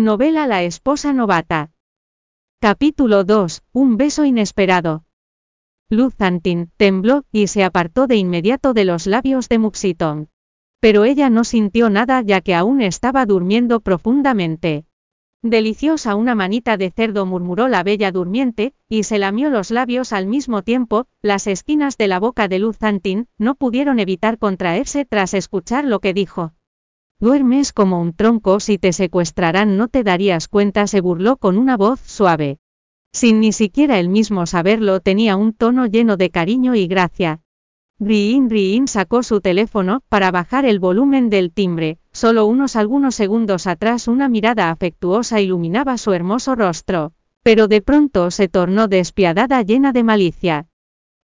Novela La esposa novata. Capítulo 2. Un beso inesperado. Luz Antin tembló y se apartó de inmediato de los labios de Muxiton. Pero ella no sintió nada ya que aún estaba durmiendo profundamente. Deliciosa una manita de cerdo murmuró la bella durmiente, y se lamió los labios al mismo tiempo, las esquinas de la boca de Luz Antin no pudieron evitar contraerse tras escuchar lo que dijo. Duermes como un tronco, si te secuestrarán no te darías cuenta, se burló con una voz suave. Sin ni siquiera él mismo saberlo, tenía un tono lleno de cariño y gracia. Riin Riin sacó su teléfono para bajar el volumen del timbre, solo unos algunos segundos atrás una mirada afectuosa iluminaba su hermoso rostro, pero de pronto se tornó despiadada llena de malicia.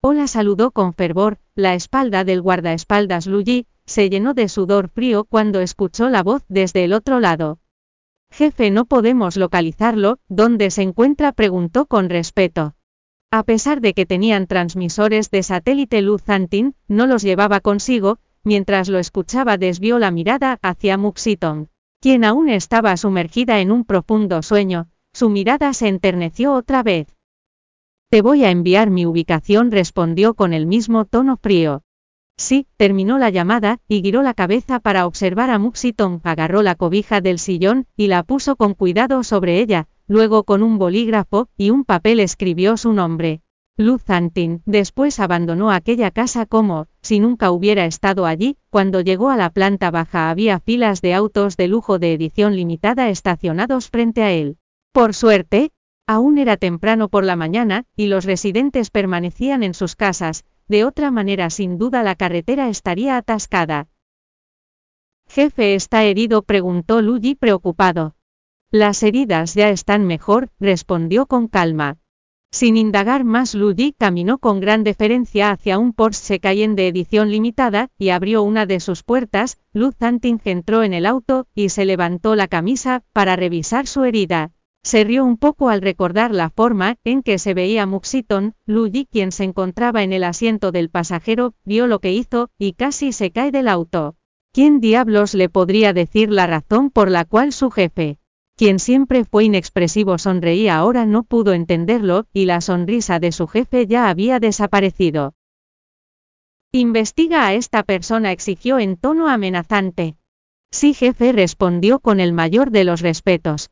Hola saludó con fervor, la espalda del guardaespaldas Luyi, se llenó de sudor frío cuando escuchó la voz desde el otro lado. Jefe, no podemos localizarlo, ¿dónde se encuentra? preguntó con respeto. A pesar de que tenían transmisores de satélite Luz Antin, no los llevaba consigo, mientras lo escuchaba desvió la mirada hacia Muxiton, quien aún estaba sumergida en un profundo sueño, su mirada se enterneció otra vez. Te voy a enviar mi ubicación, respondió con el mismo tono frío. Sí, terminó la llamada, y giró la cabeza para observar a Muxiton, agarró la cobija del sillón, y la puso con cuidado sobre ella, luego con un bolígrafo y un papel escribió su nombre. Luz Antin, después abandonó aquella casa como, si nunca hubiera estado allí, cuando llegó a la planta baja había filas de autos de lujo de edición limitada estacionados frente a él. Por suerte, aún era temprano por la mañana, y los residentes permanecían en sus casas, de otra manera sin duda la carretera estaría atascada. Jefe está herido, preguntó Luigi preocupado. Las heridas ya están mejor, respondió con calma. Sin indagar más, Luigi caminó con gran deferencia hacia un Porsche Cayenne de edición limitada, y abrió una de sus puertas, Luz Anting entró en el auto, y se levantó la camisa, para revisar su herida. Se rió un poco al recordar la forma en que se veía Muxiton, Luigi quien se encontraba en el asiento del pasajero, vio lo que hizo, y casi se cae del auto. ¿Quién diablos le podría decir la razón por la cual su jefe, quien siempre fue inexpresivo, sonreía ahora no pudo entenderlo, y la sonrisa de su jefe ya había desaparecido. Investiga a esta persona, exigió en tono amenazante. Sí, jefe, respondió con el mayor de los respetos.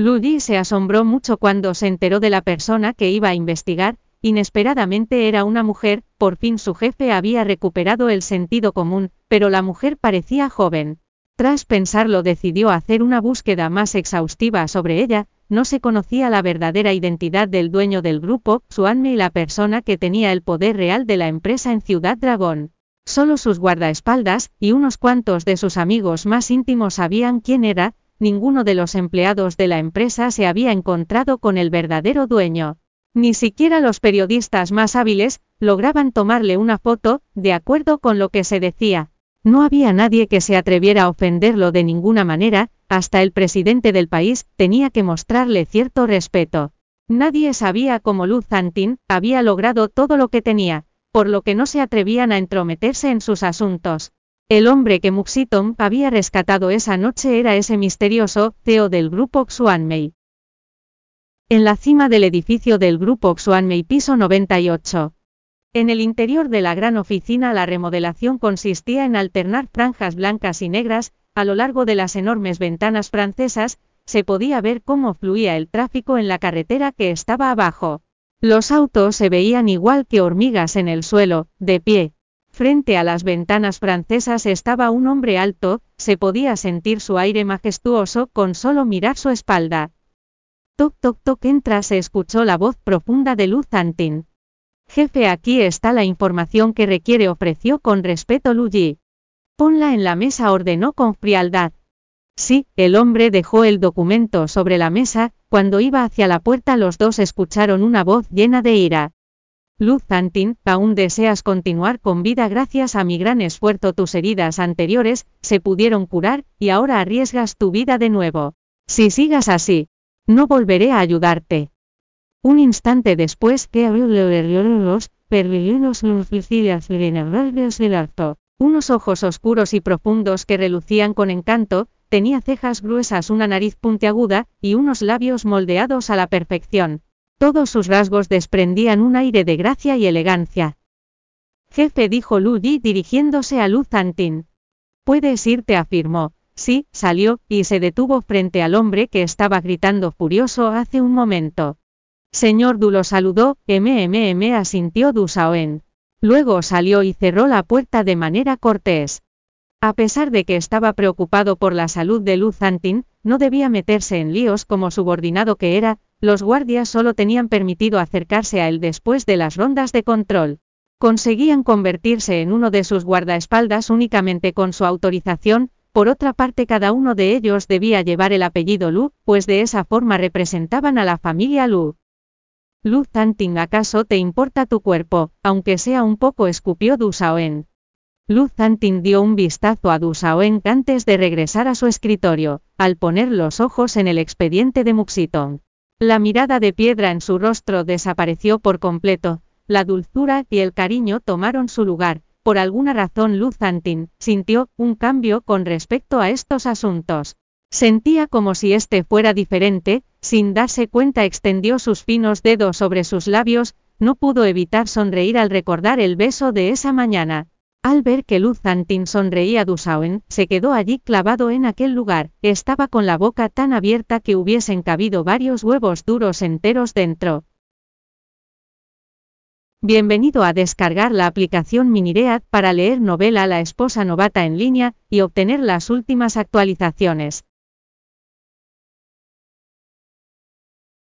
Ludi se asombró mucho cuando se enteró de la persona que iba a investigar, inesperadamente era una mujer, por fin su jefe había recuperado el sentido común, pero la mujer parecía joven. Tras pensarlo decidió hacer una búsqueda más exhaustiva sobre ella, no se conocía la verdadera identidad del dueño del grupo, Suanme y la persona que tenía el poder real de la empresa en Ciudad Dragón. Solo sus guardaespaldas, y unos cuantos de sus amigos más íntimos sabían quién era, ninguno de los empleados de la empresa se había encontrado con el verdadero dueño. Ni siquiera los periodistas más hábiles lograban tomarle una foto, de acuerdo con lo que se decía. No había nadie que se atreviera a ofenderlo de ninguna manera, hasta el presidente del país tenía que mostrarle cierto respeto. Nadie sabía cómo Luz Antin había logrado todo lo que tenía, por lo que no se atrevían a entrometerse en sus asuntos. El hombre que Muxitom había rescatado esa noche era ese misterioso CEO del grupo Xuanmei. En la cima del edificio del grupo Xuanmei piso 98. En el interior de la gran oficina la remodelación consistía en alternar franjas blancas y negras, a lo largo de las enormes ventanas francesas, se podía ver cómo fluía el tráfico en la carretera que estaba abajo. Los autos se veían igual que hormigas en el suelo, de pie, Frente a las ventanas francesas estaba un hombre alto, se podía sentir su aire majestuoso con solo mirar su espalda. Toc toc toc entra se escuchó la voz profunda de Luz Antin. Jefe aquí está la información que requiere ofreció con respeto Luigi. Ponla en la mesa ordenó con frialdad. Sí, el hombre dejó el documento sobre la mesa, cuando iba hacia la puerta los dos escucharon una voz llena de ira. Luz Antin, aún deseas continuar con vida gracias a mi gran esfuerzo. Tus heridas anteriores se pudieron curar, y ahora arriesgas tu vida de nuevo. Si sigas así, no volveré a ayudarte. Un instante después, que unos ojos oscuros y profundos que relucían con encanto, tenía cejas gruesas, una nariz puntiaguda, y unos labios moldeados a la perfección. Todos sus rasgos desprendían un aire de gracia y elegancia. Jefe dijo Lu Yi dirigiéndose a Lu Zantin. Puedes irte, afirmó. Sí, salió, y se detuvo frente al hombre que estaba gritando furioso hace un momento. Señor Du lo saludó, MMM asintió Du Saoen. Luego salió y cerró la puerta de manera cortés. A pesar de que estaba preocupado por la salud de Lu Zantin, no debía meterse en líos como subordinado que era, los guardias solo tenían permitido acercarse a él después de las rondas de control. Conseguían convertirse en uno de sus guardaespaldas únicamente con su autorización, por otra parte cada uno de ellos debía llevar el apellido Lu, pues de esa forma representaban a la familia Lu. Lu Zanting, ¿acaso te importa tu cuerpo, aunque sea un poco? escupió Du Saoen. Lu Zanting dio un vistazo a Du Saoen antes de regresar a su escritorio, al poner los ojos en el expediente de Muxitong. La mirada de piedra en su rostro desapareció por completo, la dulzura y el cariño tomaron su lugar. Por alguna razón Lu Zantin sintió un cambio con respecto a estos asuntos. Sentía como si este fuera diferente, sin darse cuenta extendió sus finos dedos sobre sus labios, no pudo evitar sonreír al recordar el beso de esa mañana. Al ver que Lu Zantin sonreía Dusauen, se quedó allí clavado en aquel lugar, estaba con la boca tan abierta que hubiesen cabido varios huevos duros enteros dentro. Bienvenido a descargar la aplicación Miniread para leer novela La esposa novata en línea y obtener las últimas actualizaciones.